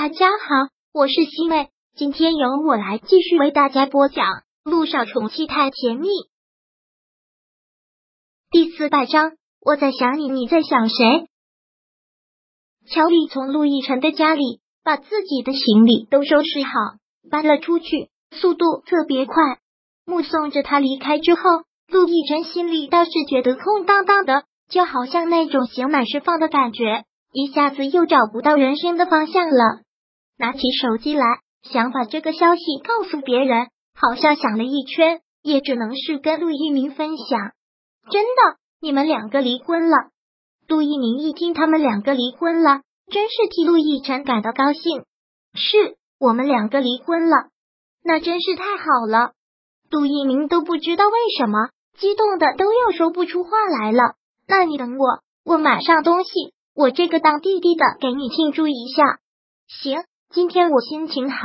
大家好，我是西妹，今天由我来继续为大家播讲《路上宠妻太甜蜜》第四百章。我在想你，你在想谁？乔丽从陆亦辰的家里把自己的行李都收拾好，搬了出去，速度特别快。目送着他离开之后，陆亦辰心里倒是觉得空荡荡的，就好像那种刑满释放的感觉，一下子又找不到人生的方向了。拿起手机来，想把这个消息告诉别人，好像想了一圈，也只能是跟陆一鸣分享。真的，你们两个离婚了？陆一鸣一听他们两个离婚了，真是替陆亦辰感到高兴。是我们两个离婚了，那真是太好了。陆一鸣都不知道为什么，激动的都要说不出话来了。那你等我，我马上东西，我这个当弟弟的给你庆祝一下。行。今天我心情好，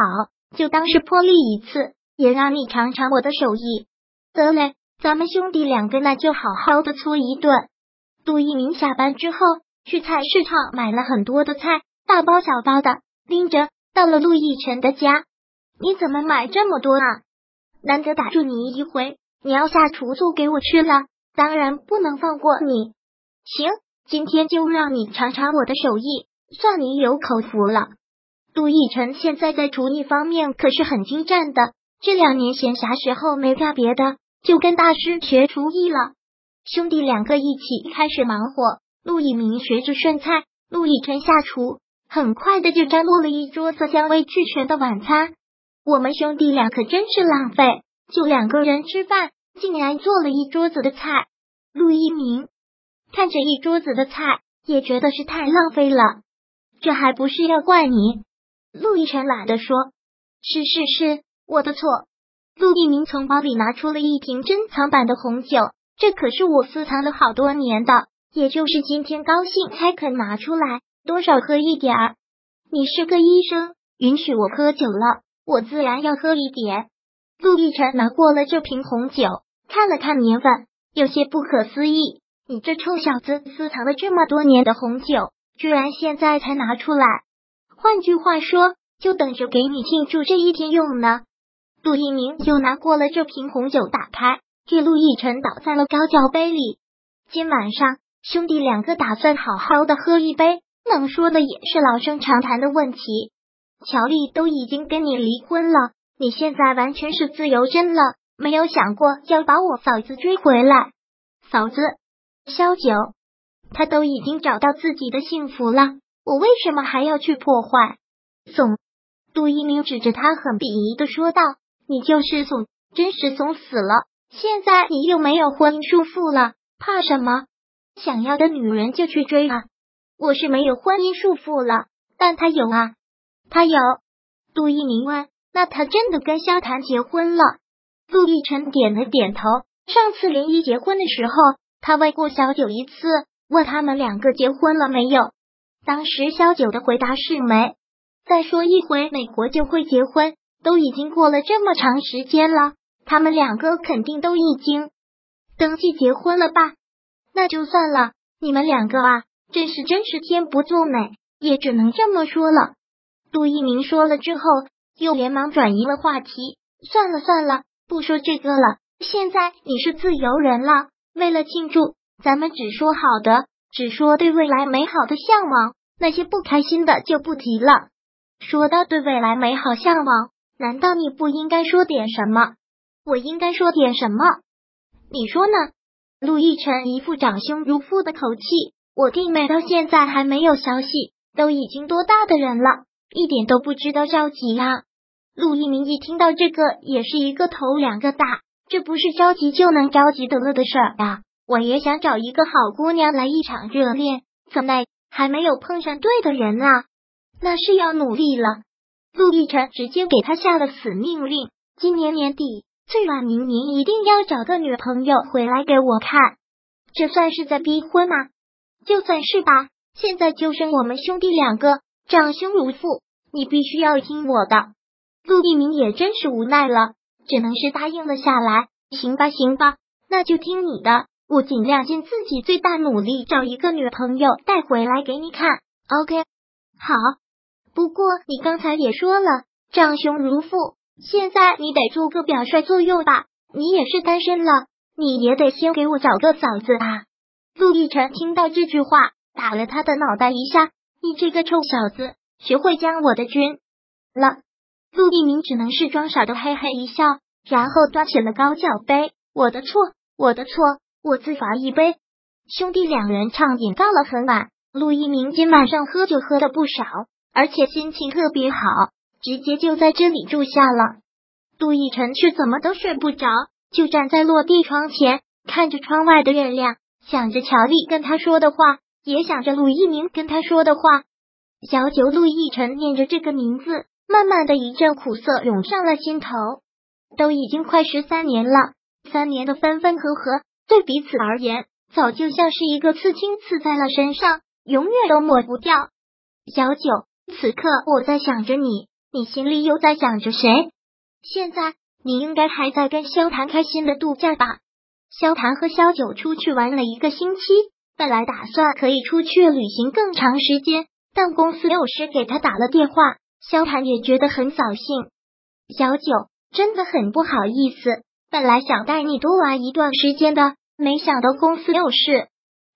就当是破例一次，也让你尝尝我的手艺。得嘞，咱们兄弟两个那就好好的搓一顿。杜一鸣下班之后去菜市场买了很多的菜，大包小包的拎着到了陆亦辰的家。你怎么买这么多啊？难得打住你一回，你要下厨做给我吃了，当然不能放过你。行，今天就让你尝尝我的手艺，算你有口福了。陆亦辰现在在厨艺方面可是很精湛的，这两年闲暇时候没干别的，就跟大师学厨艺了。兄弟两个一起开始忙活，陆一鸣学着顺菜，陆亦辰下厨，很快的就张罗了一桌色香味俱全的晚餐。我们兄弟俩可真是浪费，就两个人吃饭，竟然做了一桌子的菜。陆一鸣看着一桌子的菜，也觉得是太浪费了。这还不是要怪你？陆亦辰懒得说：“是是是，我的错。”陆一鸣从包里拿出了一瓶珍藏版的红酒，这可是我私藏了好多年的，也就是今天高兴才肯拿出来，多少喝一点儿。你是个医生，允许我喝酒了，我自然要喝一点。陆亦辰拿过了这瓶红酒，看了看年份，有些不可思议：“你这臭小子，私藏了这么多年的红酒，居然现在才拿出来？”换句话说，就等着给你庆祝这一天用呢。陆一鸣又拿过了这瓶红酒，打开，给陆亦辰倒在了高脚杯里。今晚上兄弟两个打算好好的喝一杯，能说的也是老生常谈的问题。乔丽都已经跟你离婚了，你现在完全是自由身了，没有想过要把我嫂子追回来。嫂子，萧九，他都已经找到自己的幸福了。我为什么还要去破坏？怂！杜一鸣指着他，很鄙夷的说道：“你就是怂，真是怂死了！现在你又没有婚姻束缚了，怕什么？想要的女人就去追啊！我是没有婚姻束缚了，但他有啊，他有。”杜一鸣问：“那他真的跟萧谈结婚了？”陆亦辰点了点头。上次林一结婚的时候，他问过小九一次，问他们两个结婚了没有。当时萧九的回答是没。再说一回美国就会结婚，都已经过了这么长时间了，他们两个肯定都已经登记结婚了吧？那就算了，你们两个啊，真是真是天不作美，也只能这么说了。杜一鸣说了之后，又连忙转移了话题。算了算了，不说这个了。现在你是自由人了，为了庆祝，咱们只说好的。只说对未来美好的向往，那些不开心的就不提了。说到对未来美好向往，难道你不应该说点什么？我应该说点什么？你说呢？陆亦辰一副长兄如父的口气。我弟妹到现在还没有消息，都已经多大的人了，一点都不知道着急啊！陆一鸣一听到这个，也是一个头两个大，这不是着急就能着急得了的事儿啊！我也想找一个好姑娘来一场热恋，怎奈还没有碰上对的人啊！那是要努力了。陆亦辰直接给他下了死命令：今年年底，最晚明年一定要找个女朋友回来给我看。这算是在逼婚吗？就算是吧。现在就剩我们兄弟两个，长兄如父，你必须要听我的。陆一鸣也真是无奈了，只能是答应了下来。行吧，行吧，那就听你的。我尽量尽自己最大努力找一个女朋友带回来给你看，OK？好，不过你刚才也说了，长兄如父，现在你得做个表率作用吧？你也是单身了，你也得先给我找个嫂子啊！陆亦辰听到这句话，打了他的脑袋一下：“你这个臭小子，学会将我的军了！”陆一鸣只能是装傻的嘿嘿一笑，然后端起了高脚杯：“我的错，我的错，我自罚一杯。”兄弟两人畅饮到了很晚。陆一鸣今晚上喝酒喝的不少，而且心情特别好，直接就在这里住下了。陆亦辰却怎么都睡不着，就站在落地窗前，看着窗外的月亮，想着乔丽跟他说的话，也想着陆一鸣跟他说的话。小九陆亦辰念着这个名字。慢慢的一阵苦涩涌上了心头，都已经快十三年了，三年的分分合合，对彼此而言，早就像是一个刺青刺在了身上，永远都抹不掉。小九，此刻我在想着你，你心里又在想着谁？现在你应该还在跟萧谈开心的度假吧？萧谈和萧九出去玩了一个星期，本来打算可以出去旅行更长时间，但公司有事给他打了电话。萧谈也觉得很扫兴，小九真的很不好意思。本来想带你多玩一段时间的，没想到公司有事，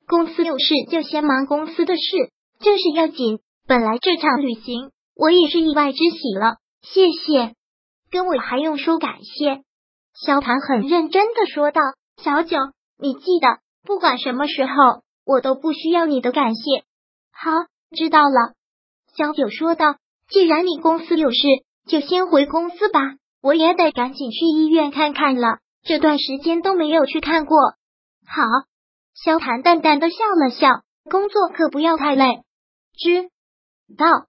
公司有事就先忙公司的事，这事要紧。本来这场旅行我也是意外之喜了，谢谢，跟我还用说感谢？萧谈很认真的说道：“小九，你记得，不管什么时候，我都不需要你的感谢。”好，知道了。小九说道。既然你公司有事，就先回公司吧。我也得赶紧去医院看看了，这段时间都没有去看过。好，萧谈淡淡的笑了笑，工作可不要太累。知道。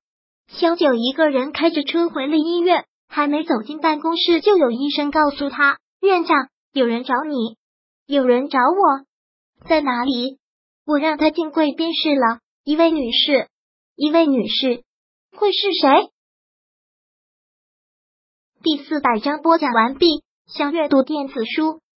萧九一个人开着车回了医院，还没走进办公室，就有医生告诉他：“院长，有人找你。”有人找我，在哪里？我让他进贵宾室了。一位女士，一位女士。会是谁？第四百章播讲完毕。想阅读电子书，